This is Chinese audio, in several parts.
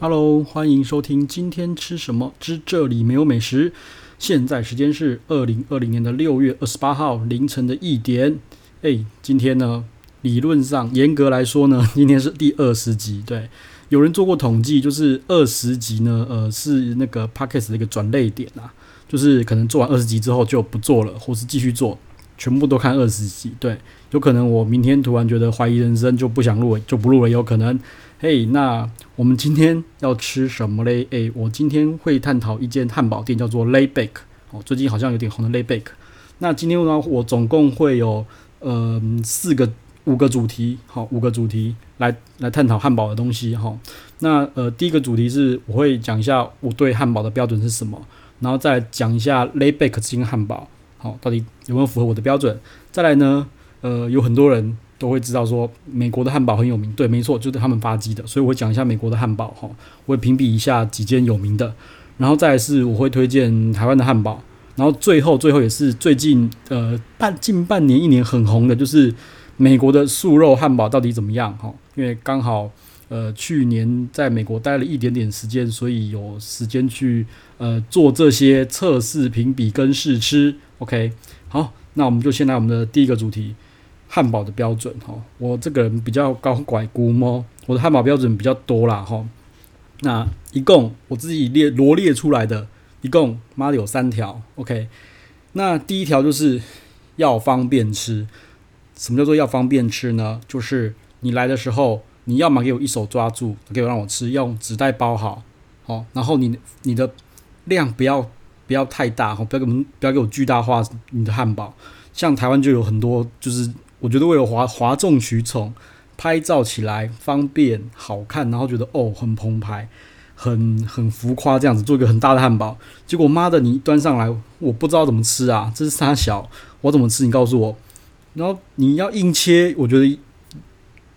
Hello，欢迎收听今天吃什么之这里没有美食。现在时间是二零二零年的六月二十八号凌晨的一点。哎，今天呢，理论上严格来说呢，今天是第二十集。对，有人做过统计，就是二十集呢，呃，是那个 Podcast 的一个转类点啊，就是可能做完二十集之后就不做了，或是继续做。全部都看二十集，对，有可能我明天突然觉得怀疑人生，就不想录了，就不录了，有可能。嘿，那我们今天要吃什么嘞？诶，我今天会探讨一间汉堡店，叫做 Layback。哦，最近好像有点红的 Layback。那今天呢，我总共会有呃四个、五个主题，好，五个主题来来探讨汉堡的东西，哈。那呃，第一个主题是我会讲一下我对汉堡的标准是什么，然后再讲一下 Layback 这间汉堡。好，到底有没有符合我的标准？再来呢？呃，有很多人都会知道说美国的汉堡很有名，对，没错，就是他们发迹的，所以我会讲一下美国的汉堡哈，我会评比一下几间有名的，然后再是我会推荐台湾的汉堡，然后最后最后也是最近呃半近半年一年很红的，就是美国的素肉汉堡到底怎么样哈？因为刚好。呃，去年在美国待了一点点时间，所以有时间去呃做这些测试、评比跟试吃。OK，好，那我们就先来我们的第一个主题：汉堡的标准。哈，我这个人比较高拐估摸，我的汉堡标准比较多啦。哈，那一共我自己列罗列出来的，一共妈的有三条。OK，那第一条就是要方便吃。什么叫做要方便吃呢？就是你来的时候。你要么给我一手抓住，给我让我吃，用纸袋包好，好，然后你你的量不要不要太大，哈，不要给我们不要给我巨大化你的汉堡。像台湾就有很多，就是我觉得为了哗哗众取宠，拍照起来方便好看，然后觉得哦很澎湃，很很浮夸这样子做一个很大的汉堡，结果妈的你端上来我不知道怎么吃啊，这是三小，我怎么吃？你告诉我，然后你要硬切，我觉得。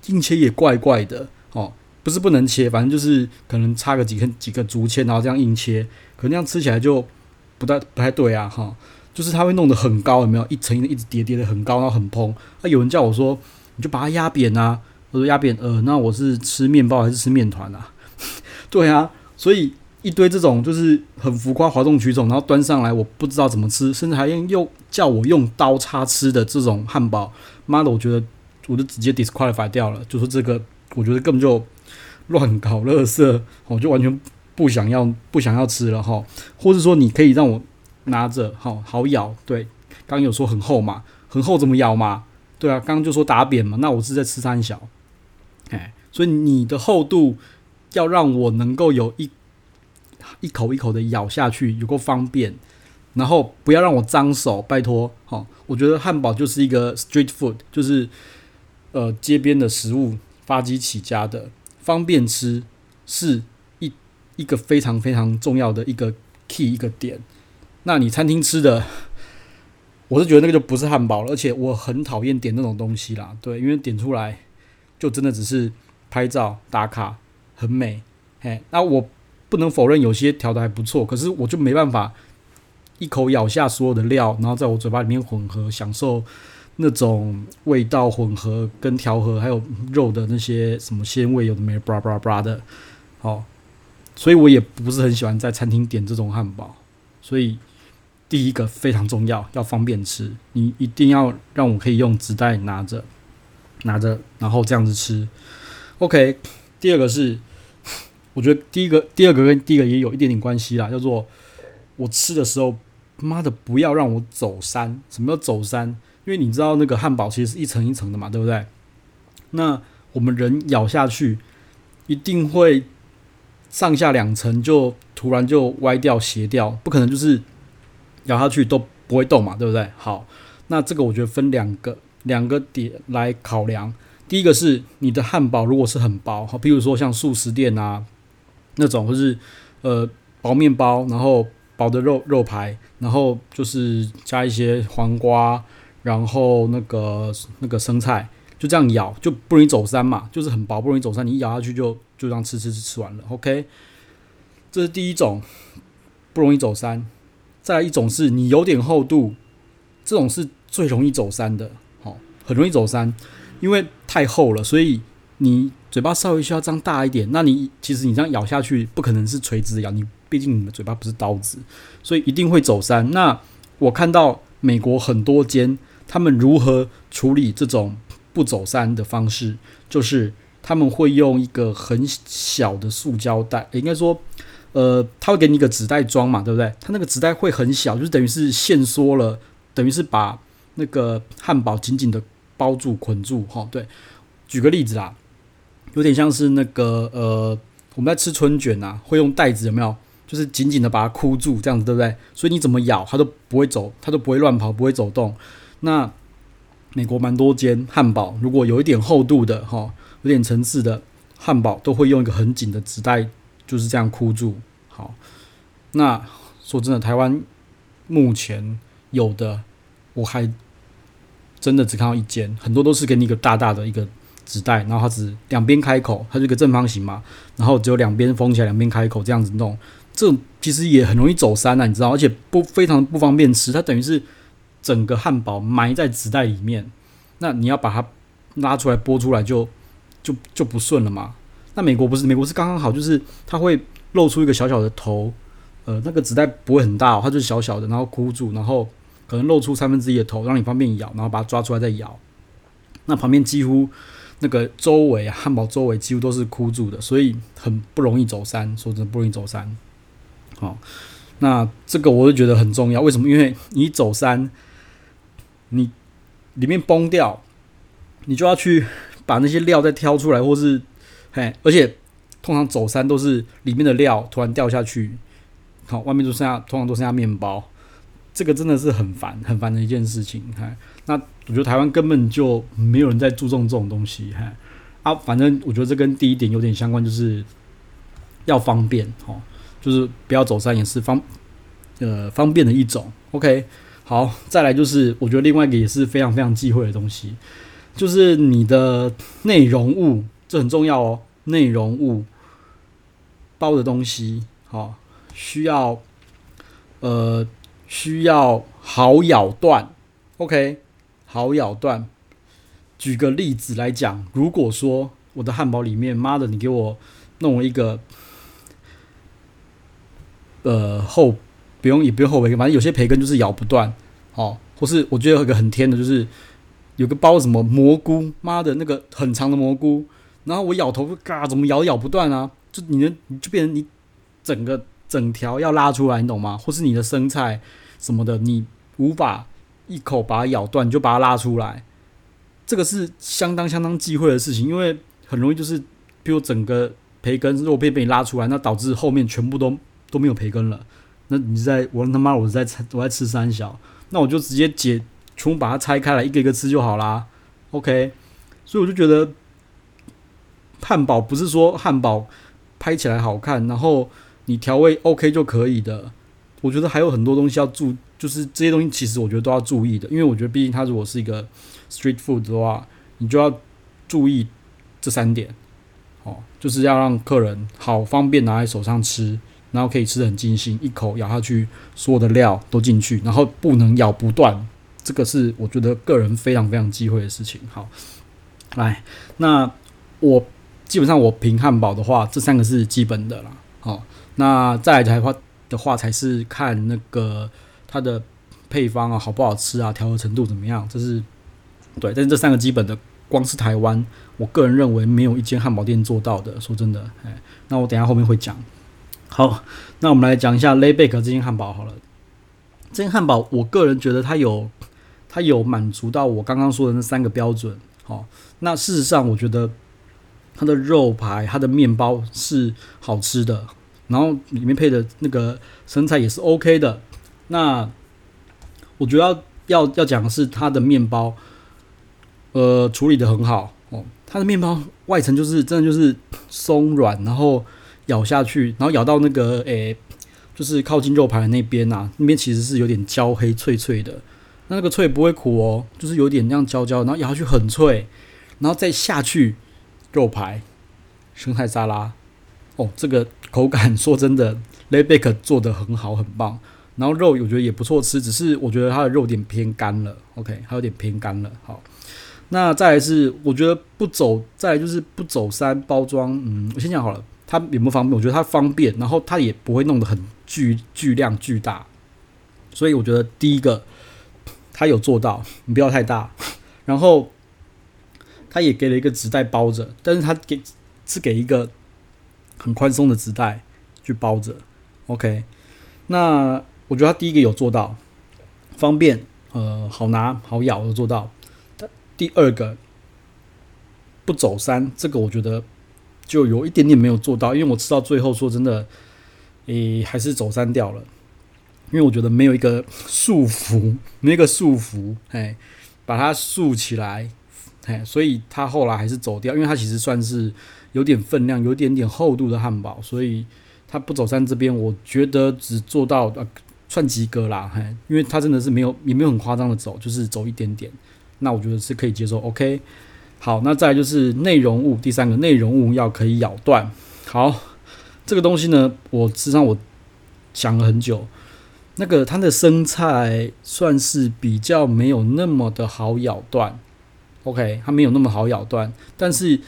硬切也怪怪的哦，不是不能切，反正就是可能插个几根几个竹签，然后这样硬切，可能这样吃起来就不太不太对啊哈、就是它会弄得很高，有没有一层一层一直叠叠的很高，然后很蓬。那、有人叫我说，你就把它压扁啊，我说压扁，呃，那我是吃面包还是吃面团啊？对啊，所以一堆这种就是很浮夸、哗众取宠，然后端上来我不知道怎么吃，甚至还用又叫我用刀叉吃的这种汉堡，妈的，我觉得。我就直接 disqualify 掉了，就说这个，我觉得根本就乱搞垃圾，我就完全不想要，不想要吃了哈。或者说，你可以让我拿着，好好咬。对，刚有说很厚嘛，很厚怎么咬嘛？对啊，刚刚就说打扁嘛，那我是在吃三小，哎，所以你的厚度要让我能够有一一口一口的咬下去，有够方便。然后不要让我脏手，拜托。好，我觉得汉堡就是一个 street food，就是。呃，街边的食物发迹起家的，方便吃是一一个非常非常重要的一个 key 一个点。那你餐厅吃的，我是觉得那个就不是汉堡了，而且我很讨厌点那种东西啦。对，因为点出来就真的只是拍照打卡，很美。嘿，那我不能否认有些调的还不错，可是我就没办法一口咬下所有的料，然后在我嘴巴里面混合享受。那种味道混合跟调和，还有肉的那些什么鲜味，有的没有，布拉布拉布拉的，好，所以我也不是很喜欢在餐厅点这种汉堡。所以第一个非常重要，要方便吃，你一定要让我可以用纸袋拿着，拿着，然后这样子吃。OK，第二个是，我觉得第一个、第二个跟第一个也有一点点关系啦，叫做我吃的时候，妈的不要让我走山。什么叫走山？因为你知道那个汉堡其实是一层一层的嘛，对不对？那我们人咬下去，一定会上下两层就突然就歪掉斜掉，不可能就是咬下去都不会动嘛，对不对？好，那这个我觉得分两个两个点来考量。第一个是你的汉堡如果是很薄，好，比如说像速食店啊那种，或是呃薄面包，然后薄的肉肉排，然后就是加一些黄瓜。然后那个那个生菜就这样咬，就不容易走山嘛，就是很薄，不容易走山。你一咬下去就就这样吃吃吃吃完了，OK。这是第一种不容易走山。再来一种是你有点厚度，这种是最容易走山的，好，很容易走山，因为太厚了，所以你嘴巴稍微需要张大一点，那你其实你这样咬下去不可能是垂直咬，你毕竟你的嘴巴不是刀子，所以一定会走山。那我看到美国很多间他们如何处理这种不走山的方式，就是他们会用一个很小的塑胶袋，应该说，呃，他会给你一个纸袋装嘛，对不对？他那个纸袋会很小，就是等于是限缩了，等于是把那个汉堡紧紧的包住、捆住。哈，对，举个例子啦。有点像是那个呃，我们在吃春卷啊，会用袋子有没有？就是紧紧的把它箍住，这样子对不对？所以你怎么咬它都不会走，它都不会乱跑，不会走动。那美国蛮多间汉堡，如果有一点厚度的哈，有点层次的汉堡，都会用一个很紧的纸袋，就是这样箍住。好，那说真的，台湾目前有的我还真的只看到一间，很多都是给你一个大大的一个。纸袋，然后它只两边开口，它是一个正方形嘛，然后只有两边封起来，两边开口这样子弄，这其实也很容易走散啊，你知道，而且不非常不方便吃，它等于是整个汉堡埋在纸袋里面，那你要把它拉出来剥出来就就就不顺了嘛。那美国不是，美国是刚刚好，就是它会露出一个小小的头，呃，那个纸袋不会很大哦，它就是小小的，然后箍住，然后可能露出三分之一的头，让你方便咬，然后把它抓出来再咬。那旁边几乎。那个周围，汉堡周围几乎都是箍住的，所以很不容易走山。说真的，不容易走山。好，那这个我就觉得很重要。为什么？因为你走山，你里面崩掉，你就要去把那些料再挑出来，或是哎，而且通常走山都是里面的料突然掉下去，好，外面就剩下，通常都剩下面包。这个真的是很烦，很烦的一件事情。哈，那我觉得台湾根本就没有人在注重这种东西。哈，啊，反正我觉得这跟第一点有点相关，就是要方便，哦，就是不要走山也是方，呃，方便的一种。OK，好，再来就是我觉得另外一个也是非常非常忌讳的东西，就是你的内容物，这很重要哦。内容物包的东西，好，需要，呃。需要好咬断，OK，好咬断。举个例子来讲，如果说我的汉堡里面，妈的，你给我弄一个，呃，后，不用也不用后培根，反正有些培根就是咬不断，哦，或是我觉得有一个很天的，就是有个包什么蘑菇，妈的那个很长的蘑菇，然后我咬头，嘎，怎么咬咬不断啊？就你的，你就变成你整个。整条要拉出来，你懂吗？或是你的生菜什么的，你无法一口把它咬断，你就把它拉出来，这个是相当相当忌讳的事情，因为很容易就是，比如整个培根肉片被你拉出来，那导致后面全部都都没有培根了。那你在我他妈我在我在吃三小，那我就直接解全部把它拆开来，一个一个吃就好啦。OK，所以我就觉得汉堡不是说汉堡拍起来好看，然后。你调味 OK 就可以的，我觉得还有很多东西要注，就是这些东西其实我觉得都要注意的，因为我觉得毕竟它如果是一个 street food 的话，你就要注意这三点，哦，就是要让客人好方便拿在手上吃，然后可以吃得很尽兴，一口咬下去，所有的料都进去，然后不能咬不断，这个是我觉得个人非常非常忌讳的事情。好，来，那我基本上我评汉堡的话，这三个是基本的啦，好。那再来的话的话，才是看那个它的配方啊，好不好吃啊，调和程度怎么样，这是对。但是这三个基本的，光是台湾，我个人认为没有一间汉堡店做到的。说真的，哎，那我等下后面会讲。好，那我们来讲一下 l a y b a k 这间汉堡好了。这间汉堡，我个人觉得它有它有满足到我刚刚说的那三个标准。好，那事实上，我觉得它的肉排、它的面包是好吃的。然后里面配的那个生菜也是 OK 的。那我觉得要要要讲的是它的面包，呃，处理的很好哦。它的面包外层就是真的就是松软，然后咬下去，然后咬到那个诶、就是靠近肉排的那边呐，那边其实是有点焦黑脆脆的。那那个脆不会苦哦，就是有点那样焦焦，然后咬下去很脆，然后再下去肉排、生菜沙拉。哦，这个口感 说真的，Layback 做得很好，很棒。然后肉我觉得也不错吃，只是我觉得它的肉有点偏干了。OK，还有点偏干了。好，那再来是，我觉得不走，再来就是不走山包装。嗯，我先讲好了，它有没有方便？我觉得它方便，然后它也不会弄得很巨巨量巨大。所以我觉得第一个，它有做到，你不要太大。然后它也给了一个纸袋包着，但是它给是给一个很宽松的纸袋去包着。OK，那我觉得它第一个有做到，方便，呃，好拿好咬有做到。第二个不走山，这个我觉得就有一点点没有做到，因为我吃到最后说真的，诶、还是走山掉了，因为我觉得没有一个束缚，没有一个束缚，哎，把它竖起来，哎，所以他后来还是走掉，因为他其实算是有点分量、有点点厚度的汉堡，所以他不走山这边，我觉得只做到呃算及格啦，嘿，因为他真的是没有也没有很夸张的走，就是走一点点。那我觉得是可以接受，OK。好，那再来就是内容物，第三个内容物要可以咬断。好，这个东西呢，我实际上我想了很久，那个它的生菜算是比较没有那么的好咬断，OK，它没有那么好咬断，但是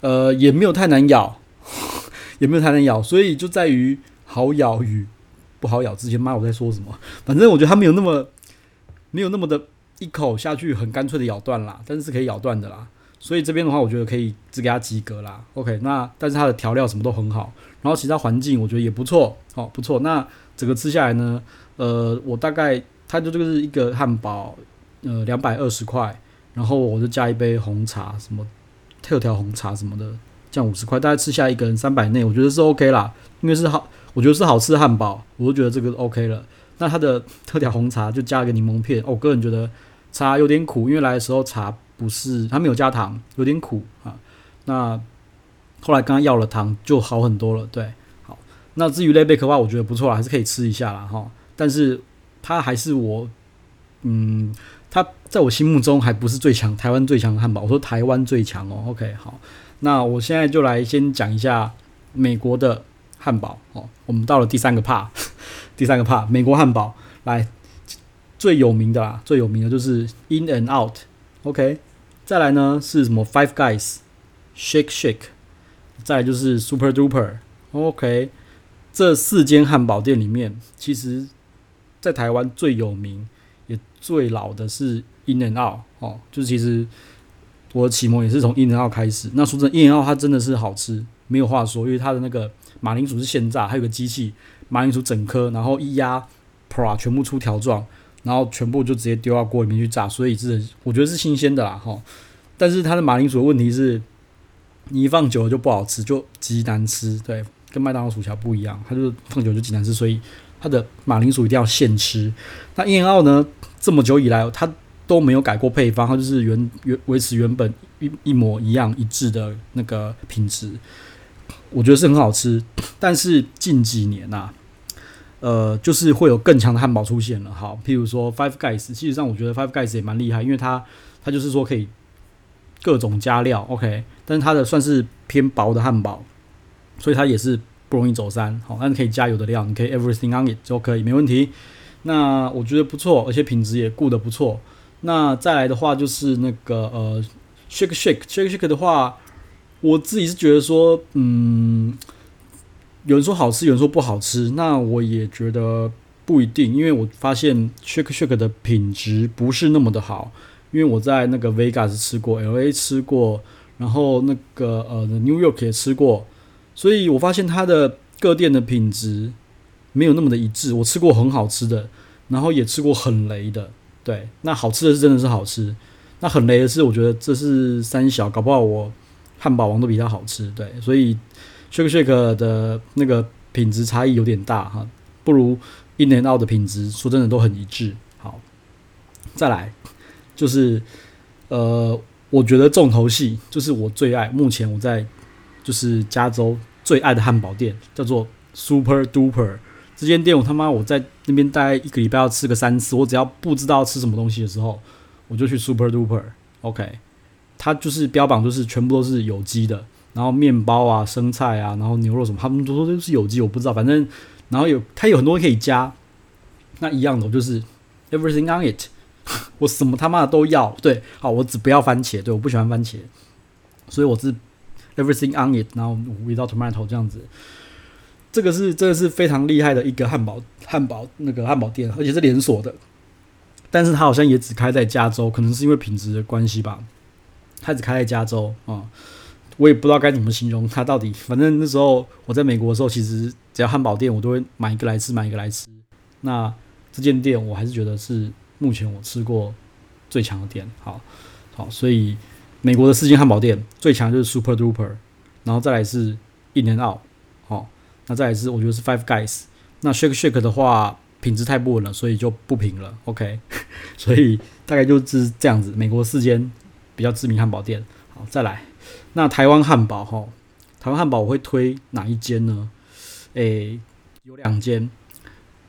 呃也没有太难咬，也没有太难咬，所以就在于好咬与不好咬之间。妈，我在说什么？反正我觉得它没有那么没有那么的。一口下去很干脆的咬断啦，但是是可以咬断的啦，所以这边的话我觉得可以只给它及格啦。OK，那但是它的调料什么都很好，然后其他环境我觉得也不错，哦不错。那整个吃下来呢，呃，我大概它就这个是一个汉堡，呃两百二十块，然后我就加一杯红茶，什么特调红茶什么的，这样五十块，大概吃下一个人三百内，我觉得是 OK 啦，因为是好，我觉得是好吃的汉堡，我就觉得这个 OK 了。那它的特调红茶就加一个柠檬片，我个人觉得。茶有点苦，因为来的时候茶不是，它没有加糖，有点苦啊。那后来刚刚要了糖，就好很多了。对，好。那至于雷贝克的话，我觉得不错啦，还是可以吃一下啦哈。但是它还是我，嗯，它在我心目中还不是最强，台湾最强的汉堡。我说台湾最强哦。OK，好。那我现在就来先讲一下美国的汉堡哦。我们到了第三个 part，第三个 part，美国汉堡来。最有名的啦，最有名的就是 In and Out，OK，再来呢是什么 Five Guys，Shake Shake，再就是 Super Duper，OK，这四间汉堡店里面，其实，在台湾最有名最老的是 In and Out 哦，就是其实我的启蒙也是从 In and Out 开始。那说真的，In and Out 它真的是好吃，没有话说，因为它的那个马铃薯是现炸，还有个机器马铃薯整颗，然后一压，啪，全部出条状。然后全部就直接丢到锅里面去炸，所以是我觉得是新鲜的啦哈。但是它的马铃薯的问题是，你一放久了就不好吃，就极难吃。对，跟麦当劳薯条不一样，它就放久就极难吃，所以它的马铃薯一定要现吃。那 In-N-Out 呢，这么久以来它都没有改过配方，它就是原原维持原本一一模一样一致的那个品质，我觉得是很好吃。但是近几年呐、啊。呃，就是会有更强的汉堡出现了。好，譬如说 Five Guys，其实上我觉得 Five Guys 也蛮厉害，因为它它就是说可以各种加料，OK，但是它的算是偏薄的汉堡，所以它也是不容易走山。好，那你可以加油的料，你可以 Everything on it 就可以，没问题。那我觉得不错，而且品质也顾得不错。那再来的话就是那个呃 Shake Shake Shake Shake 的话，我自己是觉得说，嗯。有人说好吃，有人说不好吃，那我也觉得不一定，因为我发现 Shake Shake 的品质不是那么的好，因为我在那个 Vegas 吃过，LA 吃过，然后那个呃 New York 也吃过，所以我发现它的各店的品质没有那么的一致。我吃过很好吃的，然后也吃过很雷的，对，那好吃的是真的是好吃，那很雷的是我觉得这是三小，搞不好我汉堡王都比较好吃，对，所以。Shake shake 的那个品质差异有点大哈，不如 In and Out 的品质，说真的都很一致。好，再来就是呃，我觉得重头戏就是我最爱，目前我在就是加州最爱的汉堡店叫做 Super Duper。这间店我他妈我在那边待一个礼拜要吃个三次，我只要不知道吃什么东西的时候，我就去 Super Duper。OK，它就是标榜就是全部都是有机的。然后面包啊、生菜啊，然后牛肉什么，他们都说都是有机，我不知道。反正，然后有它有很多可以加，那一样的就是 everything on it，我什么他妈的都要。对，好，我只不要番茄，对，我不喜欢番茄，所以我是 everything on it，然后 without tomato 这样子。这个是这个是非常厉害的一个汉堡汉堡那个汉堡店，而且是连锁的，但是它好像也只开在加州，可能是因为品质的关系吧。它只开在加州啊、嗯，我也不知道该怎么形容它到底。反正那时候我在美国的时候，其实只要汉堡店，我都会买一个来吃，买一个来吃。那这间店我还是觉得是目前我吃过最强的店。好，好，所以美国的四间汉堡店最强就是 Super Duper，然后再来是 In-N-Out，那再来是，我觉得是 Five Guys。那 Shake Shake 的话，品质太不稳了，所以就不评了。OK，所以大概就是这样子。美国四间比较知名汉堡店。好，再来。那台湾汉堡哈，台湾汉堡我会推哪一间呢？诶、有两间。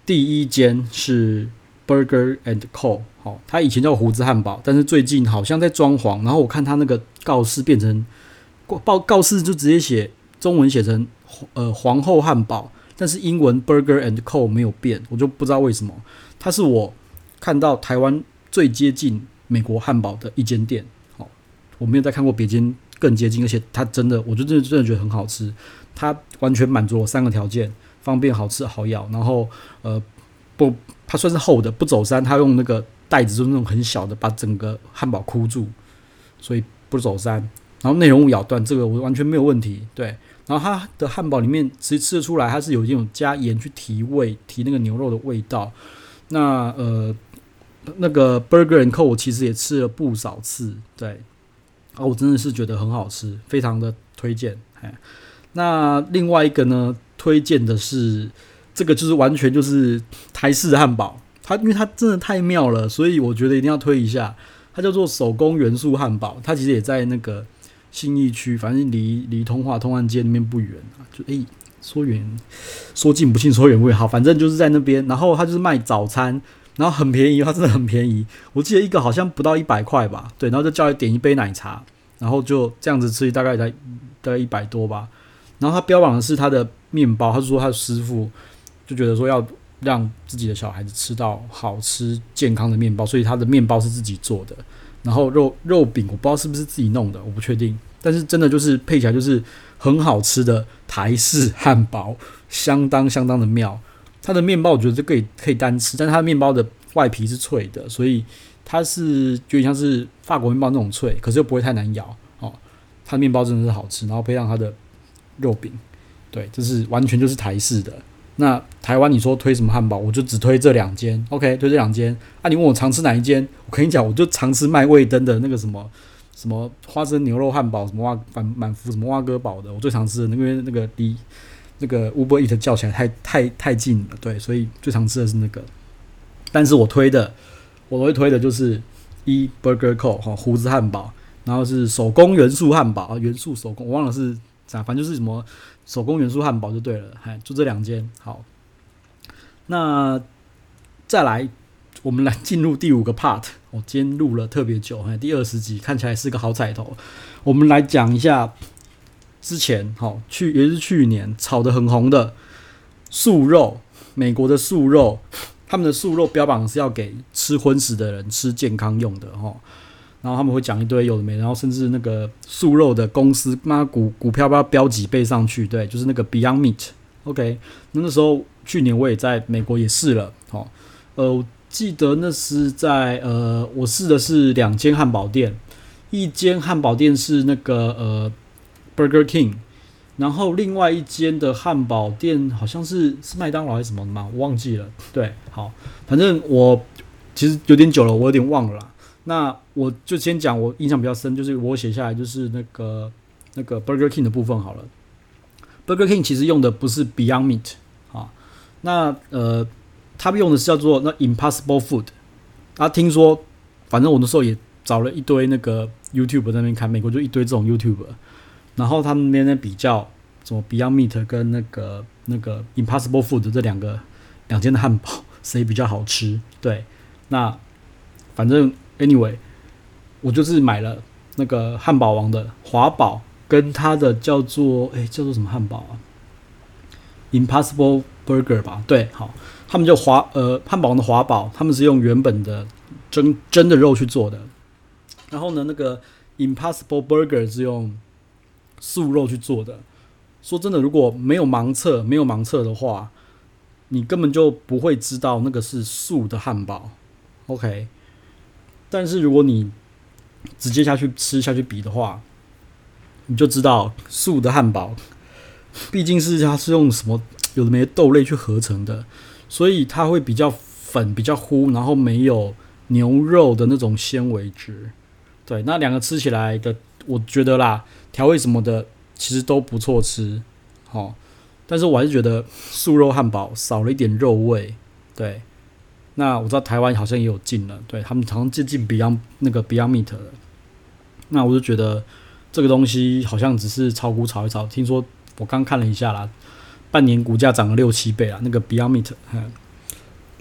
第一间是 Burger and Co。好，它以前叫胡子汉堡，但是最近好像在装潢。然后我看它那个告示变成报告示就直接写中文写成。呃，皇后汉堡，但是英文 Burger and Co 没有变，我就不知道为什么。它是我看到台湾最接近美国汉堡的一间店。好，我没有再看过别间更接近，而且它真的，我就真的真的觉得很好吃。它完全满足了三个条件：方便、好吃、好咬。然后，呃，不，它算是厚的，不走山。它用那个袋子，就是那种很小的，把整个汉堡箍住，所以不走山。然后内容物咬断，这个我完全没有问题。对。然后它的汉堡里面其实吃得出来，它是有一种加盐去提味，提那个牛肉的味道。那呃，那个 Burger and Co 我其实也吃了不少次，对，啊，我真的是觉得很好吃，非常的推荐。哎，那另外一个呢，推荐的是这个，就是完全就是台式汉堡，它因为它真的太妙了，所以我觉得一定要推一下。它叫做手工元素汉堡，它其实也在那个。信义区，反正离离通化通安街那边不远啊，就诶、说远说近不近，说远不远。好，反正就是在那边。然后他就是卖早餐，然后很便宜，他真的很便宜。我记得一个好像不到一百块吧，对。然后就叫你点一杯奶茶，然后就这样子吃，大概才大概一百多吧。然后他标榜的是他的面包，他是说他的师傅就觉得说要让自己的小孩子吃到好吃健康的面包，所以他的面包是自己做的。然后肉肉饼我不知道是不是自己弄的，我不确定。但是真的就是配起来就是很好吃的台式汉堡，相当相当的妙。它的面包我觉得就可以可以单吃，但是它的面包的外皮是脆的，所以它是有点像是法国面包那种脆，可是又不会太难咬哦。它的面包真的是好吃，然后配上它的肉饼，对，这是完全就是台式的。那台湾你说推什么汉堡，我就只推这两间，OK，推这两间。啊，你问我常吃哪一间，我跟你讲，我就常吃麦味登的那个什么什么花生牛肉汉堡，什么蛙满满福什么蛙哥堡的，我最常吃的，因为那个离 那个 Uber Eat 叫起来太太太近了，对，所以最常吃的是那个。但是我推的，我会推的就是一 Burger Co 哈胡子汉堡，然后是手工元素汉堡，元素手工，我忘了是啥，反正就是什么。手工元素汉堡就对了，嗨，就这两间。好，那再来，我们来进入第五个 part。我今天录了特别久，哎，第二十集看起来是个好彩头。我们来讲一下之前，好去也是去年炒得很红的素肉，美国的素肉，他们的素肉标榜是要给吃荤食的人吃健康用的，哈。然后他们会讲一堆有的没，然后甚至那个素肉的公司，妈股股票不要标几倍上去，对，就是那个 Beyond Meat。OK，那那时候去年我也在美国也试了，哦，呃，记得那是在呃，我试的是两间汉堡店，一间汉堡店是那个呃 Burger King，然后另外一间的汉堡店好像是是麦当劳还是什么的吗？我忘记了。对，好，反正我其实有点久了，我有点忘了啦。那我就先讲我印象比较深，就是我写下来就是那个那个 Burger King 的部分好了。Burger King 其实用的不是 Beyond Meat 啊，那呃，他们用的是叫做那 Impossible Food。啊，听说，反正我那时候也找了一堆那个 YouTube 在那边看，美国就一堆这种 YouTube，然后他们那边在比较什么 Beyond Meat 跟那个那个 Impossible Food 这两个两间的汉堡 谁比较好吃？对，那反正。Anyway，我就是买了那个汉堡王的华堡，跟它的叫做诶、叫做什么汉堡啊？Impossible Burger 吧？对，好，他们就华呃汉堡王的华堡，他们是用原本的真真的肉去做的。然后呢，那个 Impossible Burger 是用素肉去做的。说真的，如果没有盲测，没有盲测的话，你根本就不会知道那个是素的汉堡。OK，但是如果你直接下去吃下去比的话，你就知道素的汉堡，毕竟是它是用什么有的没的豆类去合成的，所以它会比较粉，比较糊，然后没有牛肉的那种纤维质。对，那两个吃起来的，我觉得啦，调味什么的其实都不错吃，好，但是我还是觉得素肉汉堡少了一点肉味。对，那我知道台湾好像也有进了，对他们好像接近 Beyond 那个 Beyond Meat 了，那我就觉得。这个东西好像只是炒股炒一炒，听说我刚看了一下啦，半年股价涨了六七倍啊，那个 Beyond Meat，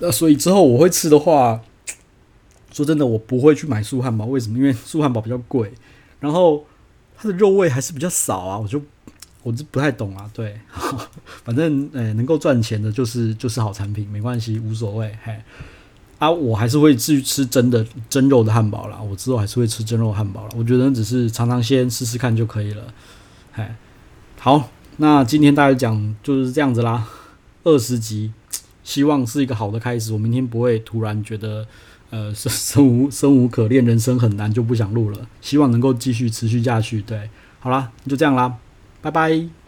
那所以之后我会吃的话，说真的，我不会去买素汉堡，为什么？因为素汉堡比较贵，然后它的肉味还是比较少啊，我就我就不太懂啊，对，反正诶、能够赚钱的就是就是好产品，没关系，无所谓，嘿。啊，我还是会去吃真的真肉的汉堡啦。我之后还是会吃真肉汉堡啦。我觉得只是尝尝鲜，试试看就可以了。嘿，好，那今天大概讲就是这样子啦。二十集，希望是一个好的开始。我明天不会突然觉得，呃，生生无生无可恋，人生很难就不想录了。希望能够继续持续下去。对，好啦，就这样啦，拜拜。